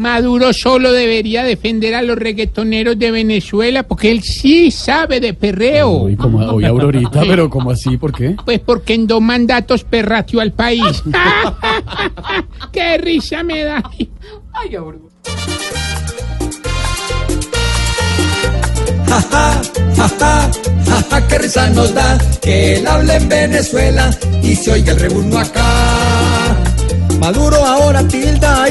Maduro solo debería defender a los reggaetoneros de Venezuela porque él sí sabe de perreo. Uy, como hoy Aurorita, pero ¿cómo así? ¿Por qué? Pues porque en dos mandatos perrateó al país. ¡Qué risa me da! Ay, Aurora. Ja, ja, ja, ja, ja, ja, qué risa nos da que él hable en Venezuela y se oiga el rebuno acá.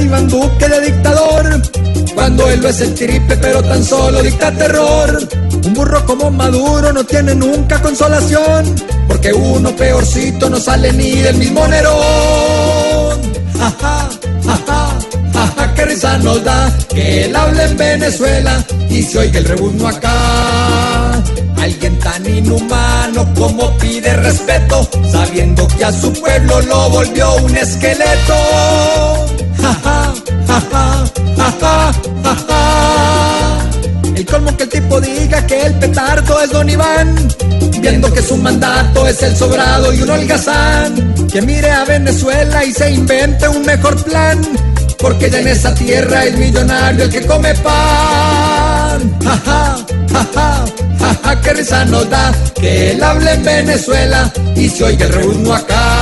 Iván Duque de dictador, cuando él no es el triple pero tan solo dicta terror. Un burro como Maduro no tiene nunca consolación, porque uno peorcito no sale ni del mismo Nerón. Ja, ja, ja, qué risa nos da que él hable en Venezuela y se oiga el rebuzno acá. Alguien tan inhumano como pide respeto, sabiendo que a su pueblo lo volvió un esqueleto. El colmo que el tipo diga que el petardo es Don Iván, viendo que su mandato es el sobrado y un holgazán. Que mire a Venezuela y se invente un mejor plan, porque ya en esa tierra es millonario el que come pan. Ja, ja, ja, qué risa da que él hable en Venezuela y se oiga el reúno acá.